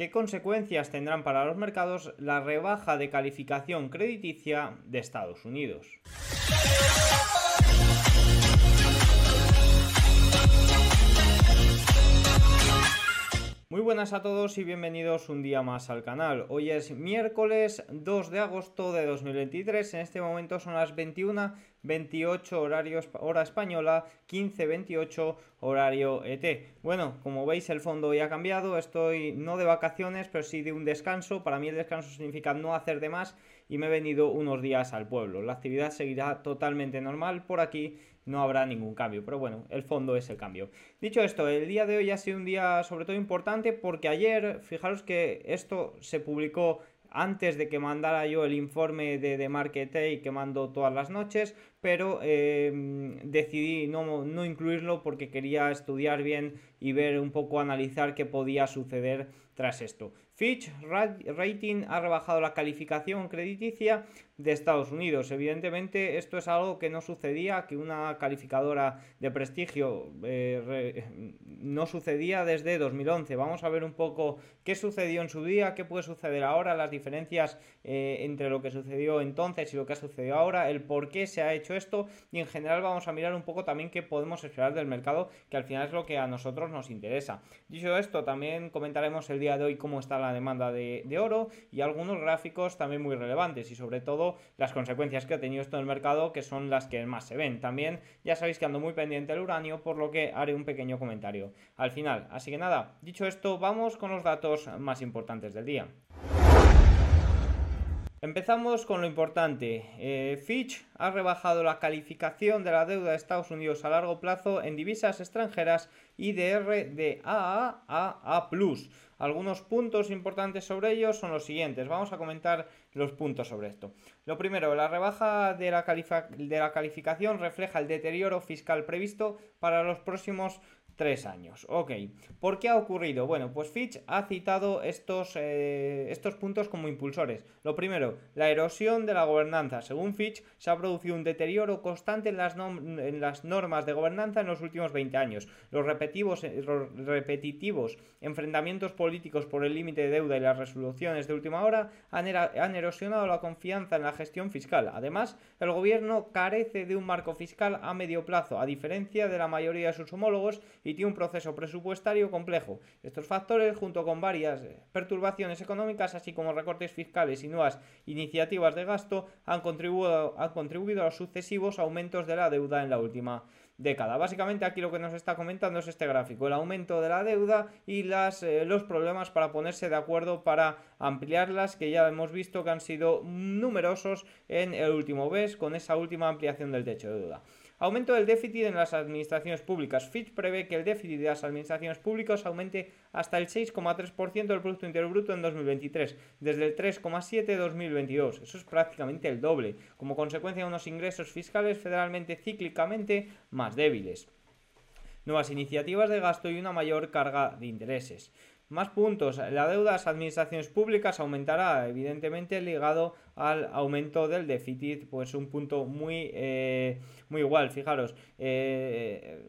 ¿Qué consecuencias tendrán para los mercados la rebaja de calificación crediticia de Estados Unidos? Muy buenas a todos y bienvenidos un día más al canal. Hoy es miércoles 2 de agosto de 2023. En este momento son las 21 28 horarios hora española, 15 28 horario ET. Bueno, como veis el fondo ya ha cambiado, estoy no de vacaciones, pero sí de un descanso. Para mí el descanso significa no hacer de más y me he venido unos días al pueblo. La actividad seguirá totalmente normal por aquí no habrá ningún cambio. Pero bueno, el fondo es el cambio. Dicho esto, el día de hoy ha sido un día sobre todo importante porque ayer, fijaros que esto se publicó antes de que mandara yo el informe de, de Market que mando todas las noches, pero eh, decidí no, no, incluirlo porque quería estudiar bien y ver un poco, analizar qué podía suceder tras esto. Fitch Rating ha rebajado la calificación crediticia de Estados Unidos. Evidentemente esto es algo que no sucedía, que una calificadora de prestigio eh, no sucedía desde 2011. Vamos a ver un poco qué sucedió en su día, qué puede suceder ahora, las diferencias eh, entre lo que sucedió entonces y lo que ha sucedido ahora, el por qué se ha hecho esto y en general vamos a mirar un poco también qué podemos esperar del mercado, que al final es lo que a nosotros nos interesa. Dicho esto, también comentaremos el día de hoy cómo está la demanda de, de oro y algunos gráficos también muy relevantes y sobre todo las consecuencias que ha tenido esto en el mercado, que son las que más se ven. También ya sabéis que ando muy pendiente del uranio, por lo que haré un pequeño comentario al final. Así que nada, dicho esto, vamos con los datos más importantes del día. Empezamos con lo importante. Eh, Fitch ha rebajado la calificación de la deuda de Estados Unidos a largo plazo en divisas extranjeras IDR de AA a A+. Algunos puntos importantes sobre ellos son los siguientes. Vamos a comentar los puntos sobre esto. Lo primero, la rebaja de la, de la calificación refleja el deterioro fiscal previsto para los próximos tres años. Ok, ¿por qué ha ocurrido? Bueno, pues Fitch ha citado estos, eh, estos puntos como impulsores. Lo primero, la erosión de la gobernanza. Según Fitch, se ha producido un deterioro constante en las, en las normas de gobernanza en los últimos 20 años. Los repetitivos, eh, repetitivos enfrentamientos políticos por el límite de deuda y las resoluciones de última hora han, han erosionado la confianza en la gestión fiscal. Además, el gobierno carece de un marco fiscal a medio plazo, a diferencia de la mayoría de sus homólogos y tiene un proceso presupuestario complejo. Estos factores, junto con varias eh, perturbaciones económicas, así como recortes fiscales y nuevas iniciativas de gasto, han contribuido, han contribuido a los sucesivos aumentos de la deuda en la última década. Básicamente aquí lo que nos está comentando es este gráfico, el aumento de la deuda y las, eh, los problemas para ponerse de acuerdo para ampliarlas, que ya hemos visto que han sido numerosos en el último mes con esa última ampliación del techo de deuda. Aumento del déficit en las administraciones públicas. Fitch prevé que el déficit de las administraciones públicas aumente hasta el 6,3% del Producto Interior Bruto en 2023, desde el 3,7% de 2022. Eso es prácticamente el doble, como consecuencia de unos ingresos fiscales federalmente cíclicamente más débiles nuevas iniciativas de gasto y una mayor carga de intereses. Más puntos. La deuda de las administraciones públicas aumentará, evidentemente ligado al aumento del déficit, pues un punto muy, eh, muy igual. Fijaros. Eh,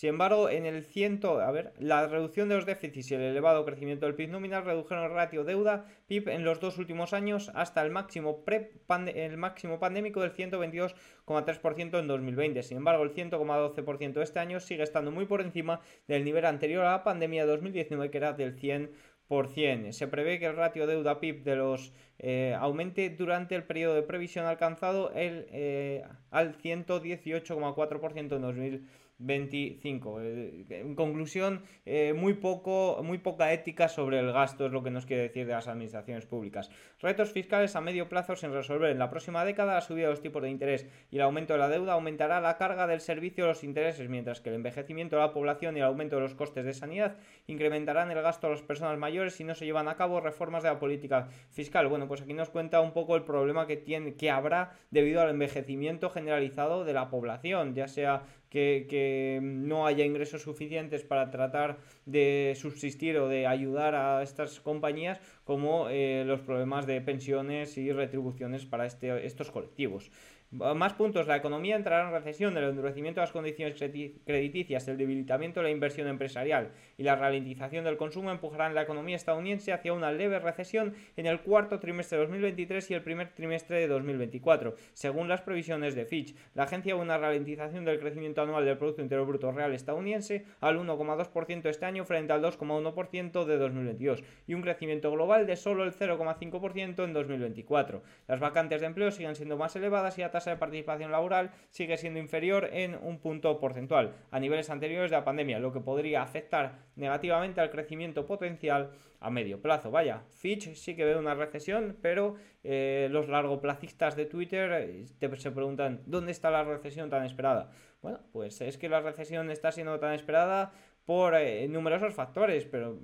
sin embargo, en el ciento, a ver, la reducción de los déficits y el elevado crecimiento del PIB nominal redujeron el ratio deuda-PIB en los dos últimos años hasta el máximo, pre el máximo pandémico del 122,3% en 2020. Sin embargo, el 100,12% de este año sigue estando muy por encima del nivel anterior a la pandemia de 2019, que era del 100%. Se prevé que el ratio deuda-PIB de los eh, aumente durante el periodo de previsión alcanzado el, eh, al 118,4% en 2020. 25. Eh, en conclusión, eh, muy, poco, muy poca ética sobre el gasto es lo que nos quiere decir de las administraciones públicas. Retos fiscales a medio plazo sin resolver. En la próxima década, la subida de los tipos de interés y el aumento de la deuda aumentará la carga del servicio de los intereses, mientras que el envejecimiento de la población y el aumento de los costes de sanidad incrementarán el gasto a las personas mayores si no se llevan a cabo reformas de la política fiscal. Bueno, pues aquí nos cuenta un poco el problema que, tiene, que habrá debido al envejecimiento generalizado de la población, ya sea que, no haya ingresos suficientes para tratar de subsistir o de ayudar a estas compañías, como eh, los problemas de pensiones y retribuciones para este, estos colectivos. Más puntos, la economía entrará en recesión, el endurecimiento de las condiciones crediticias, el debilitamiento de la inversión empresarial y la ralentización del consumo empujarán la economía estadounidense hacia una leve recesión en el cuarto trimestre de 2023 y el primer trimestre de 2024, según las previsiones de Fitch. La agencia una ralentización del crecimiento anual del Producto Interior Bruto Real estadounidense al 1,2% este año frente al 2,1% de 2022 y un crecimiento global de solo el 0,5% en 2024. Las vacantes de empleo siguen siendo más elevadas y la tasa de participación laboral sigue siendo inferior en un punto porcentual a niveles anteriores de la pandemia, lo que podría afectar negativamente al crecimiento potencial a medio plazo. Vaya, Fitch sí que ve una recesión, pero eh, los largoplacistas de Twitter eh, se preguntan, ¿dónde está la recesión tan esperada? Bueno, pues es que la recesión está siendo tan esperada por eh, numerosos factores, pero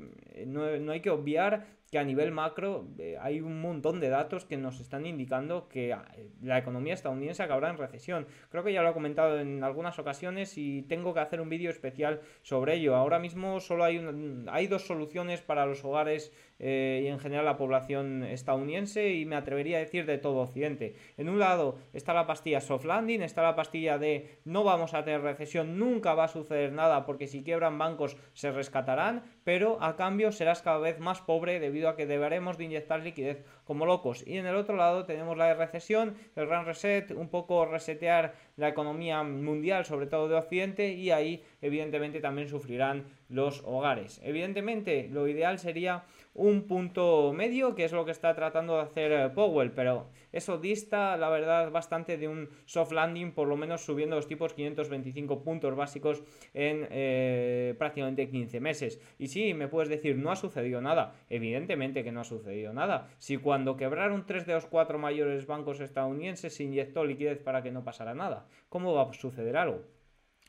no, no, hay que obviar a nivel macro eh, hay un montón de datos que nos están indicando que ah, la economía estadounidense acabará en recesión. Creo que ya lo he comentado en algunas ocasiones y tengo que hacer un vídeo especial sobre ello. Ahora mismo solo hay, hay dos soluciones para los hogares eh, y en general la población estadounidense y me atrevería a decir de todo Occidente. En un lado está la pastilla soft landing, está la pastilla de no vamos a tener recesión, nunca va a suceder nada porque si quiebran bancos se rescatarán, pero a cambio serás cada vez más pobre debido que deberemos de inyectar liquidez como locos. Y en el otro lado tenemos la recesión, el gran reset, un poco resetear la economía mundial, sobre todo de Occidente, y ahí evidentemente también sufrirán los hogares. Evidentemente lo ideal sería un punto medio, que es lo que está tratando de hacer eh, Powell, pero eso dista, la verdad, bastante de un soft landing, por lo menos subiendo los tipos 525 puntos básicos en eh, prácticamente 15 meses. Y sí, me puedes decir, no ha sucedido nada. Evidentemente que no ha sucedido nada. Si cuando quebraron tres de los cuatro mayores bancos estadounidenses se inyectó liquidez para que no pasara nada, ¿cómo va a suceder algo?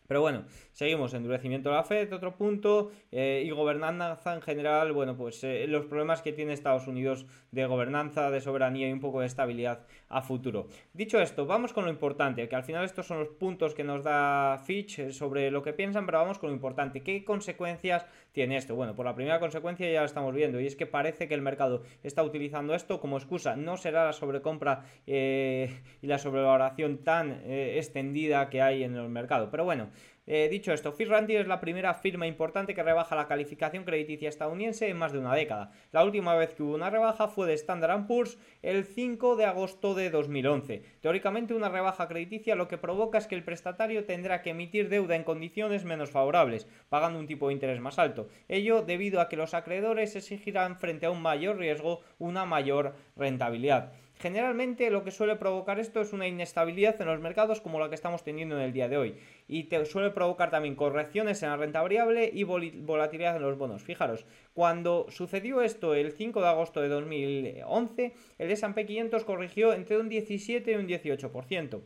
Pero bueno, seguimos, endurecimiento de la Fed, otro punto, eh, y gobernanza en general, bueno, pues eh, los problemas que tiene Estados Unidos de gobernanza, de soberanía y un poco de estabilidad a futuro. Dicho esto, vamos con lo importante, que al final estos son los puntos que nos da Fitch eh, sobre lo que piensan, pero vamos con lo importante. ¿Qué consecuencias tiene esto? Bueno, por la primera consecuencia ya lo estamos viendo, y es que parece que el mercado está utilizando esto como excusa. No será la sobrecompra y la sobrevaloración tan extendida que hay en el mercado, pero bueno. Eh, dicho esto, Fitch Ratings es la primera firma importante que rebaja la calificación crediticia estadounidense en más de una década. La última vez que hubo una rebaja fue de Standard Poor's el 5 de agosto de 2011. Teóricamente, una rebaja crediticia lo que provoca es que el prestatario tendrá que emitir deuda en condiciones menos favorables, pagando un tipo de interés más alto. Ello debido a que los acreedores exigirán frente a un mayor riesgo una mayor rentabilidad. Generalmente lo que suele provocar esto es una inestabilidad en los mercados como la que estamos teniendo en el día de hoy. Y te suele provocar también correcciones en la renta variable y volatilidad en los bonos. Fijaros, cuando sucedió esto el 5 de agosto de 2011, el S&P 500 corrigió entre un 17 y un 18%.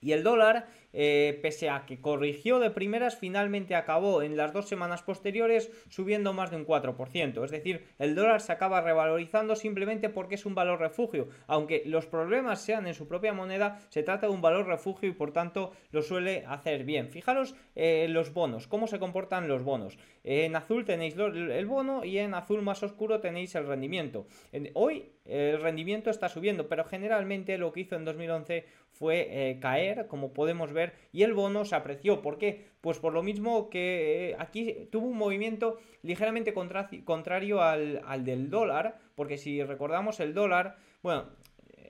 Y el dólar eh, pese a que corrigió de primeras, finalmente acabó en las dos semanas posteriores subiendo más de un 4%. Es decir, el dólar se acaba revalorizando simplemente porque es un valor refugio. Aunque los problemas sean en su propia moneda, se trata de un valor refugio y por tanto lo suele hacer bien. Fijaros eh, los bonos, cómo se comportan los bonos. En azul tenéis el bono y en azul más oscuro tenéis el rendimiento. Hoy el rendimiento está subiendo, pero generalmente lo que hizo en 2011 fue eh, caer, como podemos ver y el bono se apreció. ¿Por qué? Pues por lo mismo que eh, aquí tuvo un movimiento ligeramente contrario al, al del dólar, porque si recordamos el dólar, bueno,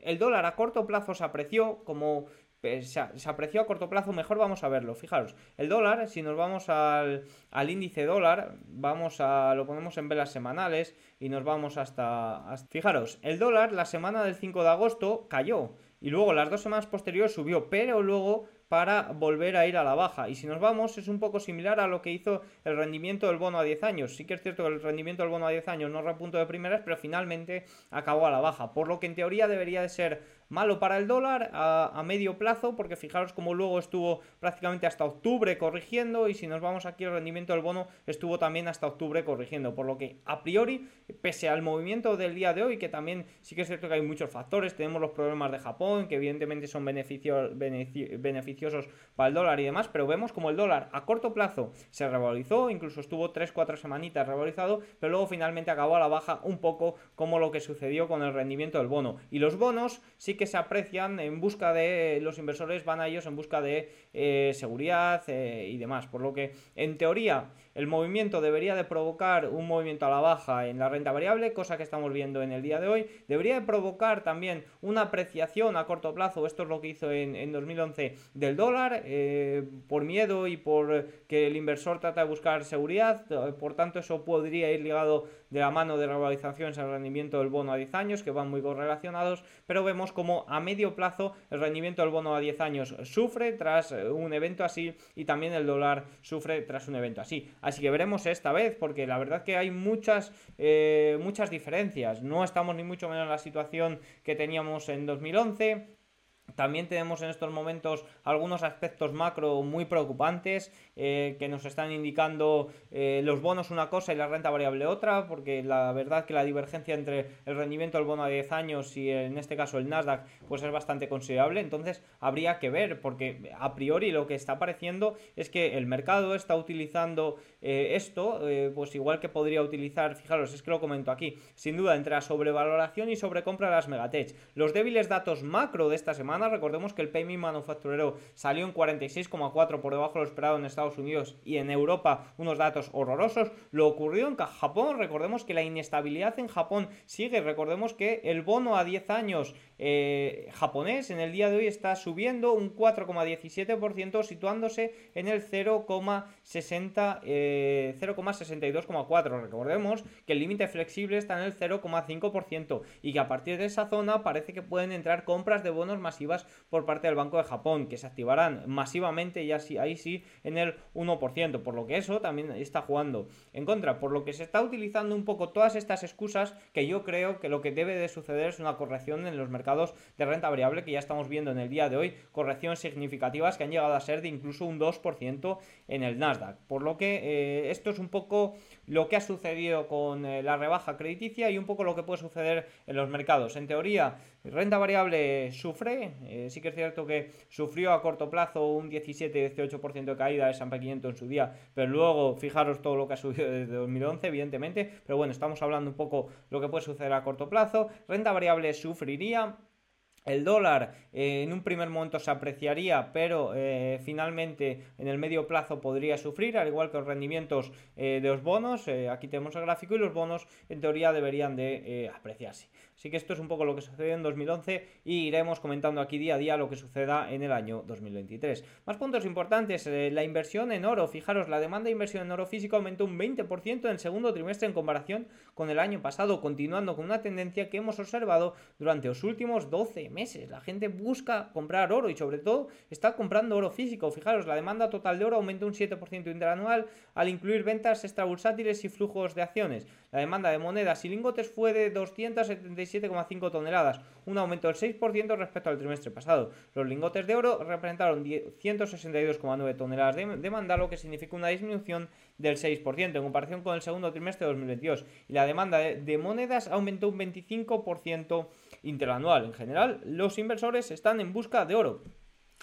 el dólar a corto plazo se apreció como eh, se, apreció a corto plazo, mejor vamos a verlo. Fijaros, el dólar, si nos vamos al, al, índice dólar, vamos a lo ponemos en velas semanales y nos vamos hasta, hasta, Fijaros, el dólar la semana del 5 de agosto cayó y luego las dos semanas posteriores subió, pero luego para volver a ir a la baja. Y si nos vamos, es un poco similar a lo que hizo el rendimiento del bono a 10 años. Sí que es cierto que el rendimiento del bono a 10 años no repunto de primeras, pero finalmente acabó a la baja. Por lo que en teoría debería de ser malo para el dólar a, medio plazo, porque fijaros como luego estuvo prácticamente hasta octubre corrigiendo y si nos vamos aquí el rendimiento del bono estuvo también hasta octubre corrigiendo, por lo que a priori, pese al movimiento del día de hoy, que también sí que es cierto que hay muchos factores, tenemos los problemas de Japón, que evidentemente son beneficios, beneficiosos para el dólar y demás, pero vemos como el dólar a corto plazo se revalorizó, incluso estuvo 3-4 semanitas revalorizado, pero luego finalmente acabó a la baja un poco como lo que sucedió con el rendimiento del bono. Y los bonos sí que que se aprecian en busca de los inversores, van a ellos en busca de eh, seguridad eh, y demás. Por lo que, en teoría, el movimiento debería de provocar un movimiento a la baja en la renta variable, cosa que estamos viendo en el día de hoy. Debería de provocar también una apreciación a corto plazo, esto es lo que hizo en, 2011 del dólar, eh, por miedo y por que el inversor trata de buscar seguridad. Por tanto, eso podría ir ligado de la mano de revalorizaciones al rendimiento del bono a 10 años, que van muy correlacionados, pero vemos como a medio plazo el rendimiento del bono a 10 años sufre tras un evento así y también el dólar sufre tras un evento así. Así que veremos esta vez, porque la verdad que hay muchas, eh, muchas diferencias. No estamos ni mucho menos en la situación que teníamos en 2011 también tenemos en estos momentos algunos aspectos macro muy preocupantes eh, que nos están indicando eh, los bonos una cosa y la renta variable otra, porque la verdad que la divergencia entre el rendimiento del bono a 10 años y en este caso el Nasdaq pues es bastante considerable, entonces habría que ver, porque a priori lo que está apareciendo es que el mercado está utilizando eh, esto, pues igual que podría utilizar, fijaros, es que lo comento aquí, sin duda entre la sobrevaloración y sobrecompra de las megatech. Los débiles datos macro de esta semana recordemos que el PMI manufacturero salió en 46,4 por debajo de lo esperado en Estados Unidos y en Europa unos datos horrorosos. Lo ocurrido en Japón, recordemos que la inestabilidad en Japón sigue, recordemos que el bono a 10 años eh, japonés en el día de hoy está subiendo un 4,17% situándose en el 0,60 0,62,4 eh, recordemos que el límite flexible está en el 0,5% y que a partir de esa zona parece que pueden entrar compras de bonos masivas por parte del Banco de Japón que se activarán masivamente y así, ahí sí en el 1% por lo que eso también está jugando en contra por lo que se está utilizando un poco todas estas excusas que yo creo que lo que debe de suceder es una corrección en los mercados de renta variable que ya estamos viendo en el día de hoy, correcciones significativas que han llegado a ser de incluso un 2% en el Nasdaq. Por lo que eh, esto es un poco lo que ha sucedido con eh, la rebaja crediticia y un poco lo que puede suceder en los mercados. En teoría, renta variable sufre, eh, sí que es cierto que sufrió a corto plazo un 17-18% de caída de S&P 500 en su día, pero luego fijaros todo lo que ha subido desde 2011, evidentemente, pero bueno, estamos hablando un poco lo que puede suceder a corto plazo. Renta variable sufriría, el dólar eh, en un primer momento se apreciaría, pero eh, finalmente en el medio plazo podría sufrir, al igual que los rendimientos eh, de los bonos. aquí tenemos el gráfico y los bonos en teoría deberían de apreciarse. Así que esto es un poco lo que sucedió en 2011 y iremos comentando aquí día a día lo que suceda en el año 2023. Más puntos importantes, la inversión en oro. Fijaros, la demanda de inversión en oro físico aumentó un 20% en el segundo trimestre en comparación con el año pasado, continuando con una tendencia que hemos observado durante los últimos 12 meses. La gente busca comprar oro y sobre todo está comprando oro físico. Fijaros, la demanda total de oro aumentó un 7% interanual al incluir ventas extrabursátiles y flujos de acciones. La demanda de monedas y lingotes fue de 277,5 toneladas, un aumento del 6% respecto al trimestre pasado. Los lingotes de oro representaron 162,9 toneladas de demanda, lo que significa una disminución del 6% en comparación con el segundo trimestre de 2022. Y la demanda de monedas aumentó un 25% interanual. En general, los inversores están en busca de oro.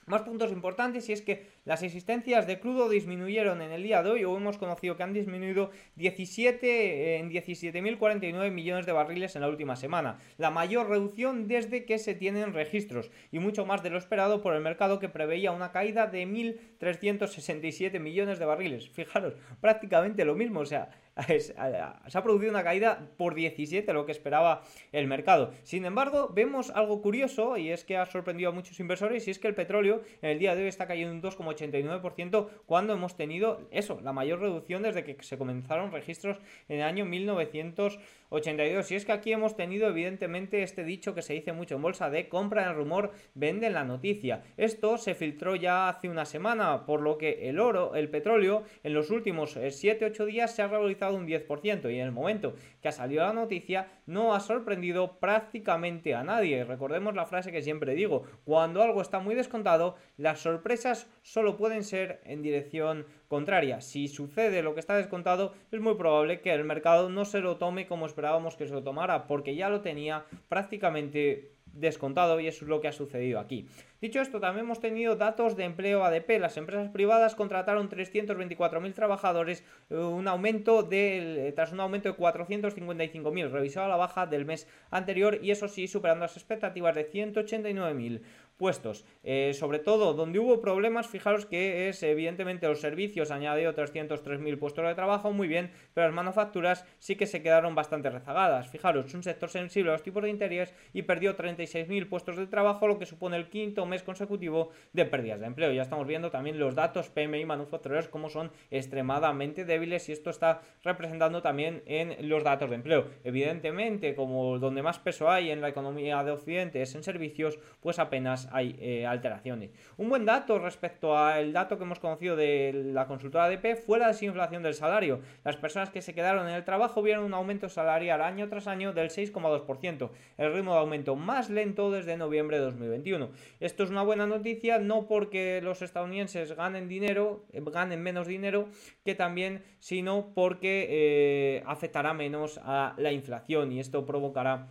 Más puntos importantes y es que las existencias de crudo disminuyeron en el día de hoy o hemos conocido que han disminuido 17 en 17.049 millones de barriles en la última semana, la mayor reducción desde que se tienen registros y mucho más de lo esperado por el mercado que preveía una caída de 1.367 millones de barriles. Fijaros, prácticamente lo mismo, o sea, se ha producido una caída por 17, lo que esperaba el mercado. Sin embargo, vemos algo curioso y es que ha sorprendido a muchos inversores y es que el petróleo en el día de hoy está cayendo un 2,89% cuando hemos tenido eso, la mayor reducción desde que se comenzaron registros en el año 1900. 82. Y es que aquí hemos tenido evidentemente este dicho que se dice mucho en bolsa de compra el rumor, vende la noticia. Esto se filtró ya hace una semana, por lo que el oro, el petróleo, en los últimos 7-8 eh, días se ha revalorizado un 10% y en el momento que ha salido la noticia no ha sorprendido prácticamente a nadie. Recordemos la frase que siempre digo, cuando algo está muy descontado, las sorpresas solo pueden ser en dirección contraria. Si sucede lo que está descontado, es muy probable que el mercado no se lo tome como esperábamos que se lo tomara, porque ya lo tenía prácticamente descontado y eso es lo que ha sucedido aquí. Dicho esto, también hemos tenido datos de empleo ADP. Las empresas privadas contrataron 324.000 trabajadores, eh, un aumento de, tras un aumento de 455.000, revisado a la baja del mes anterior y eso sí, superando las expectativas de 189.000 puestos. Eh, sobre todo, donde hubo problemas, fijaros que es evidentemente los servicios, añadió 303.000 puestos de trabajo, muy bien, pero las manufacturas sí que se quedaron bastante rezagadas. Fijaros, un sector sensible a los tipos de interés y perdió 36.000 puestos de trabajo, lo que supone el quinto mes consecutivo de pérdidas de empleo. Ya estamos viendo también los datos PMI manufactureros como son extremadamente débiles y esto está representando también en los datos de empleo. Evidentemente, como donde más peso hay en la economía de Occidente es en servicios, pues apenas hay eh, alteraciones. Un buen dato respecto al dato que hemos conocido de la consultora ADP fue la desinflación del salario. Las personas que se quedaron en el trabajo vieron un aumento salarial año tras año del 6,2%, el ritmo de aumento más lento desde noviembre de 2021. Esto es una buena noticia, no porque los estadounidenses ganen dinero, eh, ganen menos dinero, que también, sino porque eh, afectará menos a la inflación y esto provocará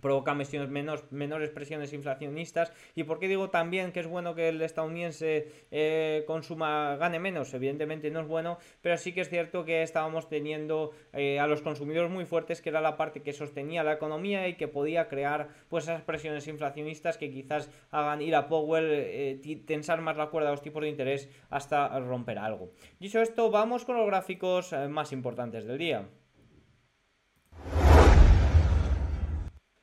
provoca menos, menores presiones inflacionistas. ¿Y por qué digo también que es bueno que el estadounidense eh, consuma, gane menos? Evidentemente no es bueno, pero sí que es cierto que estábamos teniendo eh, a los consumidores muy fuertes, que era la parte que sostenía la economía y que podía crear pues esas presiones inflacionistas que quizás hagan ir a Powell eh, tensar más la cuerda a los tipos de interés hasta romper algo. Dicho esto, vamos con los gráficos más importantes del día.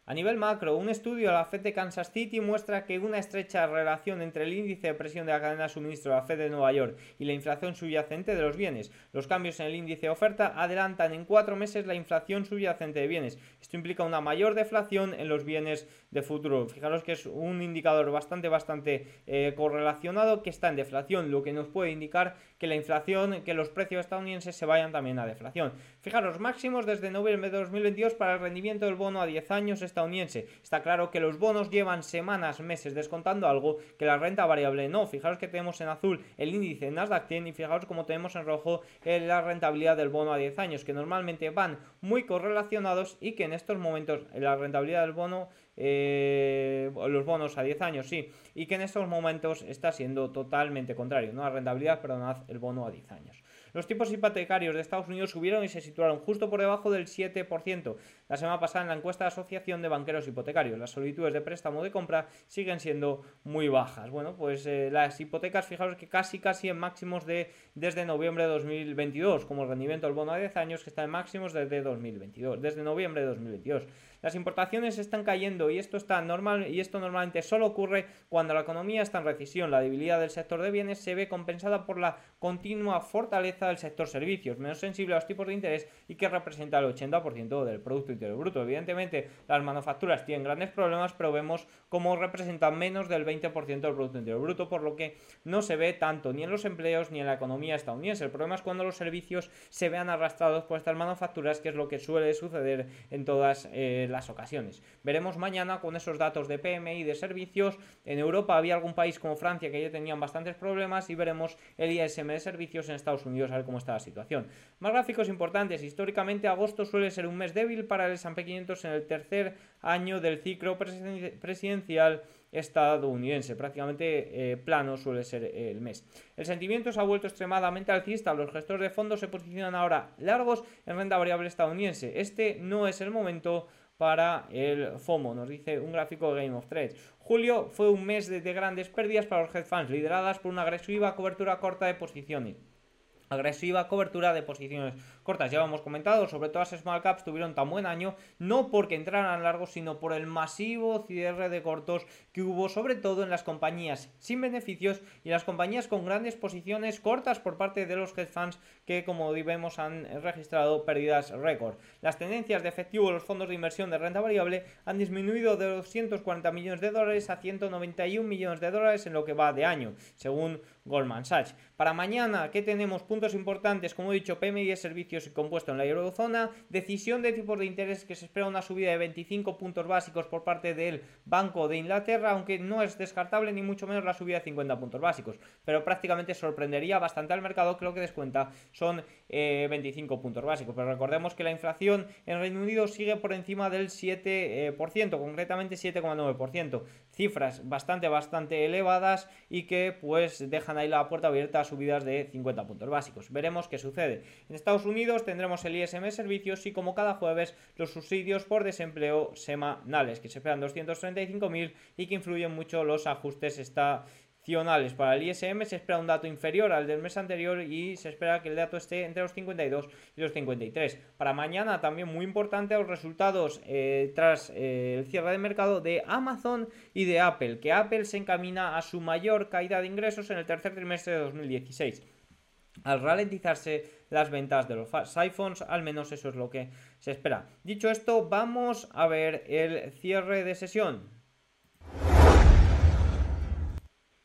A nivel macro, un estudio de la Fed de Kansas City muestra que una estrecha relación entre el índice de presión de la cadena de suministro de la Fed de Nueva York y la inflación subyacente de los bienes. Los cambios en el índice de oferta adelantan en cuatro meses la inflación subyacente de bienes. Esto implica una mayor deflación en los bienes de futuro. Fijaros que es un indicador bastante, bastante eh, correlacionado que está en deflación, lo que nos puede indicar que la inflación, que los precios estadounidenses se vayan también a deflación. Fijaros, máximos desde noviembre de 2022 para el rendimiento del bono a 10 años estadounidense. Está claro que los bonos llevan semanas, meses descontando algo que la renta variable no. Fijaros que tenemos en azul el índice Nasdaq 100 y fijaros como tenemos en rojo eh, la rentabilidad del bono a 10 años, que normalmente van muy correlacionados y que en estos momentos la rentabilidad del bono eh, los bonos a 10 años, sí, y que en estos momentos está siendo totalmente contrario, ¿no? La rentabilidad, perdonad, el bono a 10 años. Los tipos hipotecarios de Estados Unidos subieron y se situaron justo por debajo del 7%. La semana pasada en la encuesta de Asociación de Banqueros Hipotecarios, las solicitudes de préstamo de compra siguen siendo muy bajas. Bueno, pues eh, las hipotecas, fijaros que casi casi en máximos de desde noviembre de 2022, como el rendimiento del bono a 10 años que está en máximos desde 2022, desde noviembre de 2022. Las importaciones están cayendo y esto está normal y esto normalmente solo ocurre cuando la economía está en recesión. La debilidad del sector de bienes se ve compensada por la continua fortaleza del sector servicios, menos sensible a los tipos de interés y que representa el 80% del producto interior bruto. Evidentemente, las manufacturas tienen grandes problemas, pero vemos cómo representan menos del 20% del producto interior bruto, por lo que no se ve tanto ni en los empleos ni en la economía estadounidense. El problema es cuando los servicios se vean arrastrados por estas manufacturas, que es lo que suele suceder en todas eh, las ocasiones. Veremos mañana con esos datos de PMI de servicios. En Europa había algún país como Francia que ya tenían bastantes problemas y veremos el ISM de servicios en Estados Unidos a ver cómo está la situación. Más gráficos importantes. Históricamente agosto suele ser un mes débil para el S&P 500 en el tercer año del ciclo presidencial estadounidense. Prácticamente eh, plano suele ser el mes. El sentimiento se ha vuelto extremadamente alcista. Los gestores de fondos se posicionan ahora largos en renta variable estadounidense. Este no es el momento para el FOMO, nos dice un gráfico de Game of Trades. Julio fue un mes de, de grandes pérdidas para los hedge funds, lideradas por una agresiva cobertura corta de posiciones agresiva cobertura de posiciones cortas. Ya hemos comentado, sobre todo las small caps tuvieron tan buen año, no porque entraran largos, sino por el masivo cierre de cortos que hubo, sobre todo en las compañías sin beneficios y las compañías con grandes posiciones cortas por parte de los hedge funds que, como vemos, han registrado pérdidas récord. Las tendencias de efectivo de los fondos de inversión de renta variable han disminuido de 240 millones de dólares a 191 millones de dólares en lo que va de año, según Goldman Sachs. Para mañana, ¿qué tenemos? Puntos importantes, como he dicho, PMI servicios compuesto en la eurozona, decisión de tipos de interés que se espera una subida de 25 puntos básicos por parte del Banco de Inglaterra, aunque no es descartable ni mucho menos la subida de 50 puntos básicos, pero prácticamente sorprendería bastante al mercado que lo que descuenta son 25 eh, puntos básicos. Pero recordemos que la inflación en Reino Unido sigue por encima del 7%, eh, concretamente 7,9%, cifras bastante, bastante elevadas y que pues dejan ahí la puerta abierta a subidas de 50 puntos básicos. Veremos qué sucede. En Estados Unidos tendremos el ISM Servicios y como cada jueves los subsidios por desempleo semanales que se esperan 235.000 y que influyen mucho los ajustes estacionales. Para el ISM se espera un dato inferior al del mes anterior y se espera que el dato esté entre los 52 y los 53. Para mañana también muy importante los resultados eh, tras eh, el cierre de mercado de Amazon y de Apple, que Apple se encamina a su mayor caída de ingresos en el tercer trimestre de 2016 al ralentizarse las ventas de los iPhones, al menos eso es lo que se espera. Dicho esto, vamos a ver el cierre de sesión.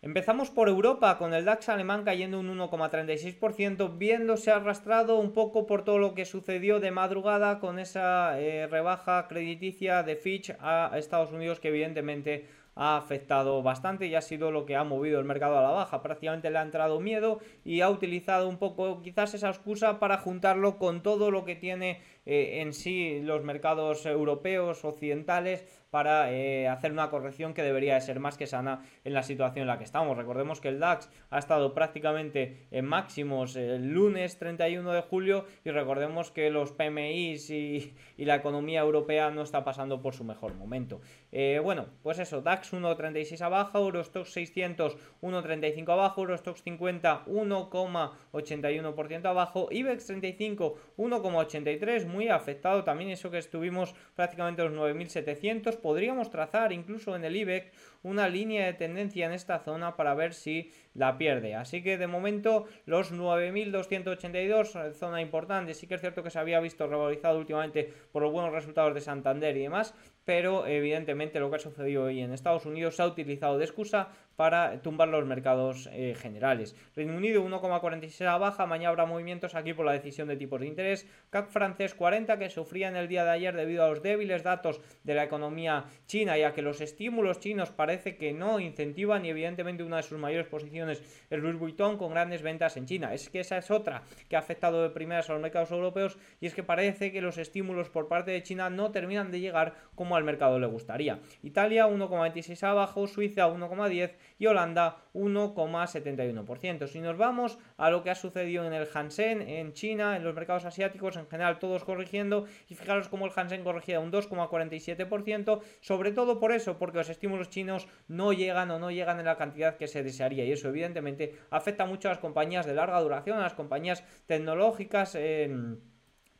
Empezamos por Europa, con el DAX alemán cayendo un 1,36%, viéndose arrastrado un poco por todo lo que sucedió de madrugada con esa eh, rebaja crediticia de Fitch a Estados Unidos que evidentemente ha afectado bastante y ha sido lo que ha movido el mercado a la baja. Prácticamente le ha entrado miedo y ha utilizado un poco quizás esa excusa para juntarlo con todo lo que tiene eh, en sí los mercados europeos, occidentales, para eh, hacer una corrección que debería de ser más que sana en la situación en la que estamos. Recordemos que el DAX ha estado prácticamente en máximos el lunes 31 de julio y recordemos que los PMIs y, la economía europea no está pasando por su mejor momento. Eh, bueno, pues eso, DAX 1.36 abajo, Eurostox 600 1.35 abajo, Eurostox 50 1,81% abajo, IBEX 35 1,83 muy afectado también eso que estuvimos prácticamente los 9.700. Podríamos trazar incluso en el IBEX una línea de tendencia en esta zona para ver si la pierde. Así que de momento los 9.282, zona importante. Sí que es cierto que se había visto revalorizado últimamente por los buenos resultados de Santander y demás, pero evidentemente lo que ha sucedido hoy en Estados Unidos se ha utilizado de excusa para tumbar los mercados eh, generales. Reino Unido 1,46 a baja, mañana habrá movimientos aquí por la decisión de tipos de interés. CAC francés 40 que sufría en el día de ayer debido a los débiles datos de la economía china y a que los estímulos chinos parece que no incentivan y evidentemente una de sus mayores posiciones es Louis Vuitton con grandes ventas en China. Es que esa es otra que ha afectado de primeras a los mercados europeos y es que parece que los estímulos por parte de China no terminan de llegar como al mercado le gustaría. Italia 1,26 abajo, Suiza 1,10 y Holanda 1,71%. Si nos vamos a lo que ha sucedido en el Hansen, en China, en los mercados asiáticos, en general todos corrigiendo. Y fijaros cómo el Hansen corregía un 2,47%, sobre todo por eso, porque los estímulos chinos no llegan o no llegan en la cantidad que se desearía. Y eso evidentemente afecta mucho a las compañías de larga duración, a las compañías tecnológicas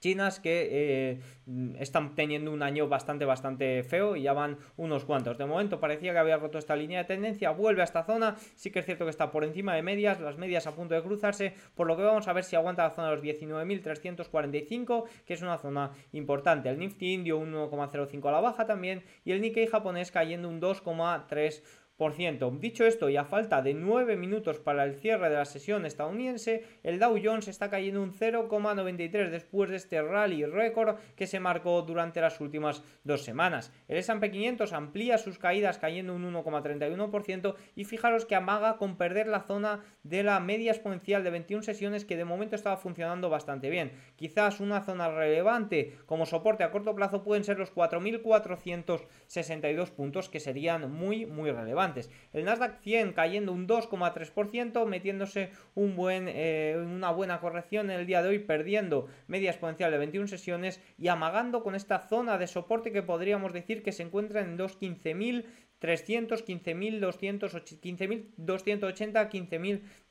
chinas que eh, están teniendo un año bastante, bastante feo y ya van unos cuantos. De momento parecía que había roto esta línea de tendencia, vuelve a esta zona, sí que es cierto que está por encima de medias, las medias a punto de cruzarse, por lo que vamos a ver si aguanta la zona de los 19.345, que es una zona importante. El Nifty indio 1,05 a la baja también y el Nikkei japonés cayendo un 2,3%. Dicho esto, y a falta de 9 minutos para el cierre de la sesión estadounidense, el Dow Jones está cayendo un 0,93 después de este rally récord que se marcó durante las últimas dos semanas. El S&P 500 amplía sus caídas cayendo un 1,31% y fijaros que amaga con perder la zona de la media exponencial de 21 sesiones que de momento estaba funcionando bastante bien. Quizás una zona relevante como soporte a corto plazo pueden ser los 4.462 puntos que serían muy muy relevantes. El Nasdaq 100 cayendo un 2,3%, metiéndose un buen, eh, una buena corrección en el día de hoy, perdiendo media exponencial de 21 sesiones y amagando con esta zona de soporte que podríamos decir que se encuentra en 215.000 300, 15.280,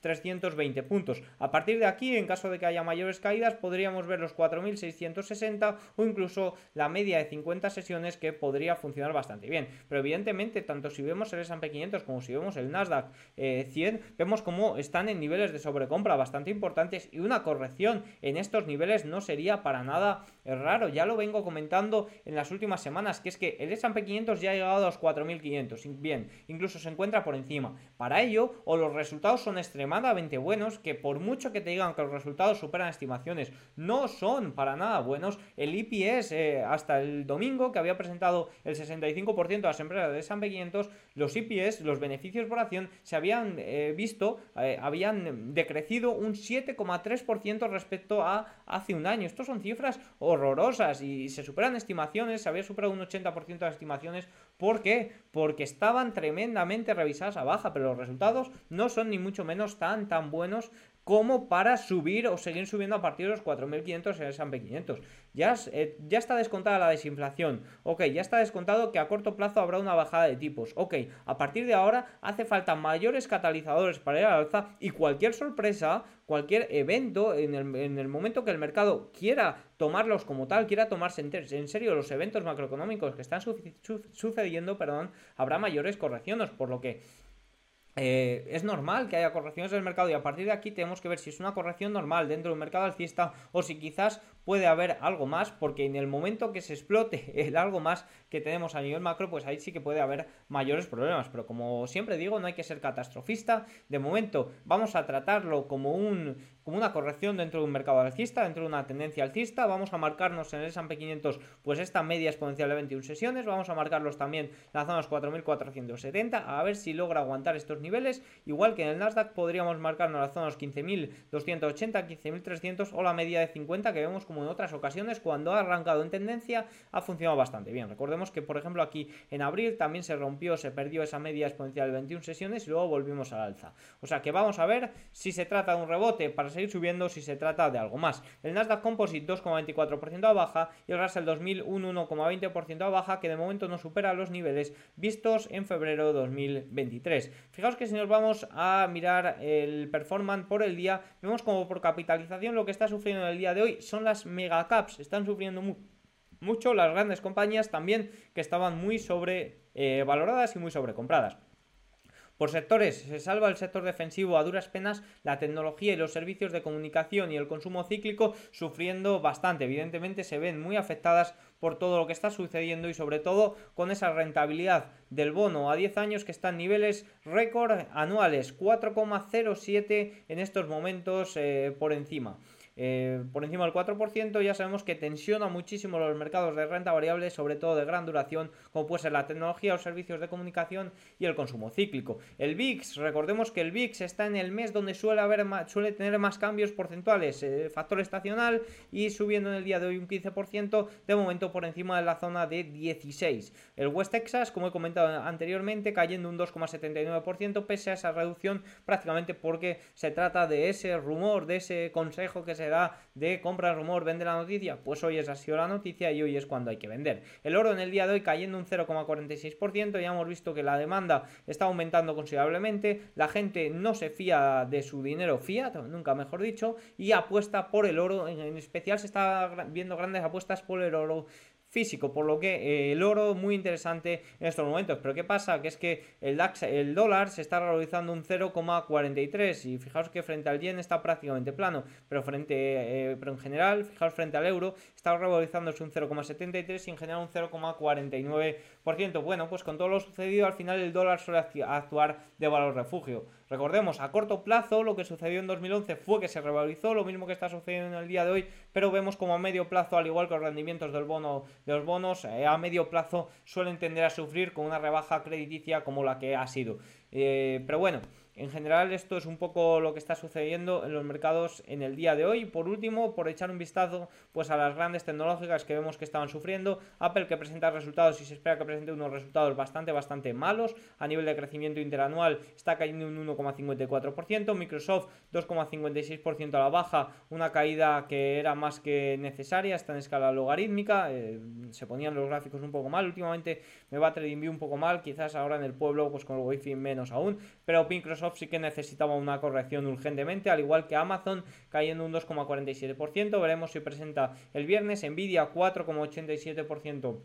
15.320 puntos. A partir de aquí, en caso de que haya mayores caídas, podríamos ver los 4.660 o incluso la media de 50 sesiones que podría funcionar bastante bien. Pero evidentemente, tanto si vemos el S&P 500 como si vemos el Nasdaq 100, eh, vemos como están en niveles de sobrecompra bastante importantes y una corrección en estos niveles no sería para nada raro. Ya lo vengo comentando en las últimas semanas, que es que el S&P 500 ya ha llegado a los 4.500 bien, incluso se encuentra por encima. Para ello, o los resultados son extremadamente buenos, que por mucho que te digan que los resultados superan estimaciones, no son para nada buenos. El IPS eh, hasta el domingo, que había presentado el 65% de las empresas de S&P 500, los IPS, los beneficios por acción, se habían eh, visto, eh, habían decrecido un 7,3% respecto a hace un año. Estos son cifras horrorosas y se superan estimaciones, se había superado un 80% de estimaciones. ¿Por qué? Porque estaban tremendamente revisadas a baja, pero los resultados no son ni mucho menos tan tan buenos como para subir o seguir subiendo a partir de los 4.500 en el S&P 500. Ya, eh, ya está descontada la desinflación, ok, ya está descontado que a corto plazo habrá una bajada de tipos, ok, a partir de ahora hace falta mayores catalizadores para ir al alza y cualquier sorpresa, cualquier evento, en el, en el momento que el mercado quiera tomarlos como tal, quiera tomarse en, serio los eventos macroeconómicos que están sucediendo, perdón, habrá mayores correcciones, por lo que eh, es normal que haya correcciones del mercado y a partir de aquí tenemos que ver si es una corrección normal dentro de un mercado alcista o si quizás puede haber algo más porque en el momento que se explote el algo más que tenemos a nivel macro pues ahí sí que puede haber mayores problemas. Pero como siempre digo no hay que ser catastrofista. De momento vamos a tratarlo como un como una corrección dentro de un mercado alcista, dentro de una tendencia alcista. Vamos a marcarnos en el S&P 500 pues esta media exponencial de 21 sesiones. Vamos a marcarlos también las zonas 4.470 a ver si logra aguantar estos niveles. Igual que en el Nasdaq podríamos marcarnos las zonas 15.280, 15.300 o la media de 50 que vemos como en otras ocasiones cuando ha arrancado en tendencia ha funcionado bastante bien. Recordemos que por ejemplo aquí en abril también se rompió, se perdió esa media exponencial de 21 sesiones y luego volvimos al alza. O sea que vamos a ver si se trata de un rebote para seguir subiendo si se trata de algo más. El Nasdaq Composite 2,24% a baja y el Russell 2000 un 1,20% a baja que de momento no supera los niveles vistos en febrero de 2023. Fijaos que si nos vamos a mirar el performance por el día, vemos como por capitalización lo que está sufriendo en el día de hoy son las megacaps, están sufriendo mucho las grandes compañías también que estaban muy sobrevaloradas eh, y muy sobrecompradas. Por sectores, se salva el sector defensivo a duras penas, la tecnología y los servicios de comunicación y el consumo cíclico sufriendo bastante. Evidentemente se ven muy afectadas por todo lo que está sucediendo y sobre todo con esa rentabilidad del bono a 10 años que está en niveles récord anuales, 4,07 en estos momentos eh, por encima. Eh, por encima del 4%, ya sabemos que tensiona muchísimo los mercados de renta variable, sobre todo de gran duración, como puede ser la tecnología, los servicios de comunicación y el consumo cíclico. El VIX, recordemos que el VIX está en el mes donde suele, haber suele tener más cambios porcentuales, eh, factor estacional y subiendo en el día de hoy un 15%, de momento por encima de la zona de 16. El West Texas, como he comentado anteriormente, cayendo un 2,79% pese a esa reducción prácticamente porque se trata de ese rumor, de ese consejo que se de compra rumor, vende la noticia, pues hoy esa ha sido la noticia y hoy es cuando hay que vender. El oro en el día de hoy cayendo un 0,46%, ya hemos visto que la demanda está aumentando considerablemente, la gente no se fía de su dinero fiat, nunca mejor dicho, y apuesta por el oro, en especial se está viendo grandes apuestas por el oro físico, por lo que eh, el oro muy interesante en estos momentos. Pero ¿qué pasa? Que es que el DAX, el dólar se está valorizando un 0,43 y fijaos que frente al yen está prácticamente plano, pero frente eh, pero en general, fijaos frente al euro está revalorizándose un 0,73 y en general un 0,49%. Bueno, pues con todo lo sucedido al final el dólar suele actuar de valor refugio. Recordemos, a corto plazo lo que sucedió en 2011 fue que se revalorizó, lo mismo que está sucediendo en el día de hoy, pero vemos como a medio plazo, al igual que los rendimientos del bono, de los bonos, eh, a medio plazo suelen tender a sufrir con una rebaja crediticia como la que ha sido. Eh, pero bueno, en general esto es un poco lo que está sucediendo en los mercados en el día de hoy. Por último, por echar un vistazo pues a las grandes tecnológicas que vemos que estaban sufriendo, Apple que presenta resultados y se espera que presente unos resultados bastante bastante malos. A nivel de crecimiento interanual está cayendo un 1,54%, Microsoft 2,56% a la baja, una caída que era más que necesaria, está en escala logarítmica, eh, se ponían los gráficos un poco mal, últimamente me va a TradingView un poco mal, quizás ahora en el pueblo pues con el wifi menos aún, pero Microsoft sí que necesitaba una corrección urgentemente, al igual que Amazon cayendo un 2,47%. Veremos si presenta el viernes. Nvidia 4,87%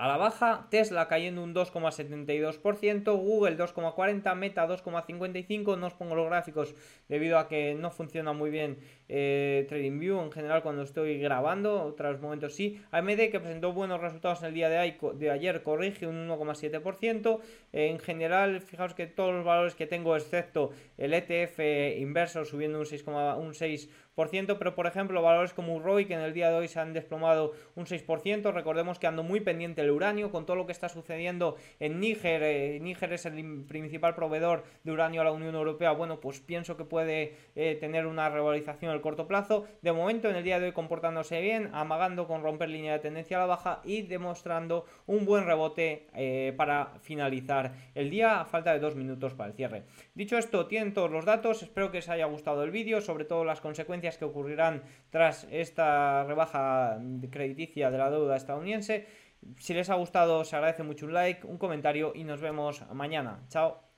a la baja, Tesla cayendo un 2,72%, Google 2,40%, Meta 2,55%, no os pongo los gráficos debido a que no funciona muy bien eh, TradingView en general cuando estoy grabando, otros momentos sí. AMD que presentó buenos resultados en el día de, ayer corrige un 1,7%. en general, fijaos que todos los valores que tengo, excepto el ETF inverso subiendo un 6,6%, pero por ejemplo valores como Urroy que en el día de hoy se han desplomado un 6%, recordemos que ando muy pendiente el uranio con todo lo que está sucediendo en Níger, eh, Níger es el principal proveedor de uranio a la Unión Europea, bueno pues pienso que puede eh, tener una revalorización corto plazo, de momento en el día de hoy comportándose bien, amagando con romper línea de tendencia a la baja y demostrando un buen rebote eh, para finalizar el día a falta de dos minutos para el cierre. Dicho esto, tienen todos los datos, espero que os haya gustado el vídeo, sobre todo las consecuencias que ocurrirán tras esta rebaja crediticia de la deuda estadounidense. Si les ha gustado, os agradece mucho un like, un comentario y nos vemos mañana. Chao.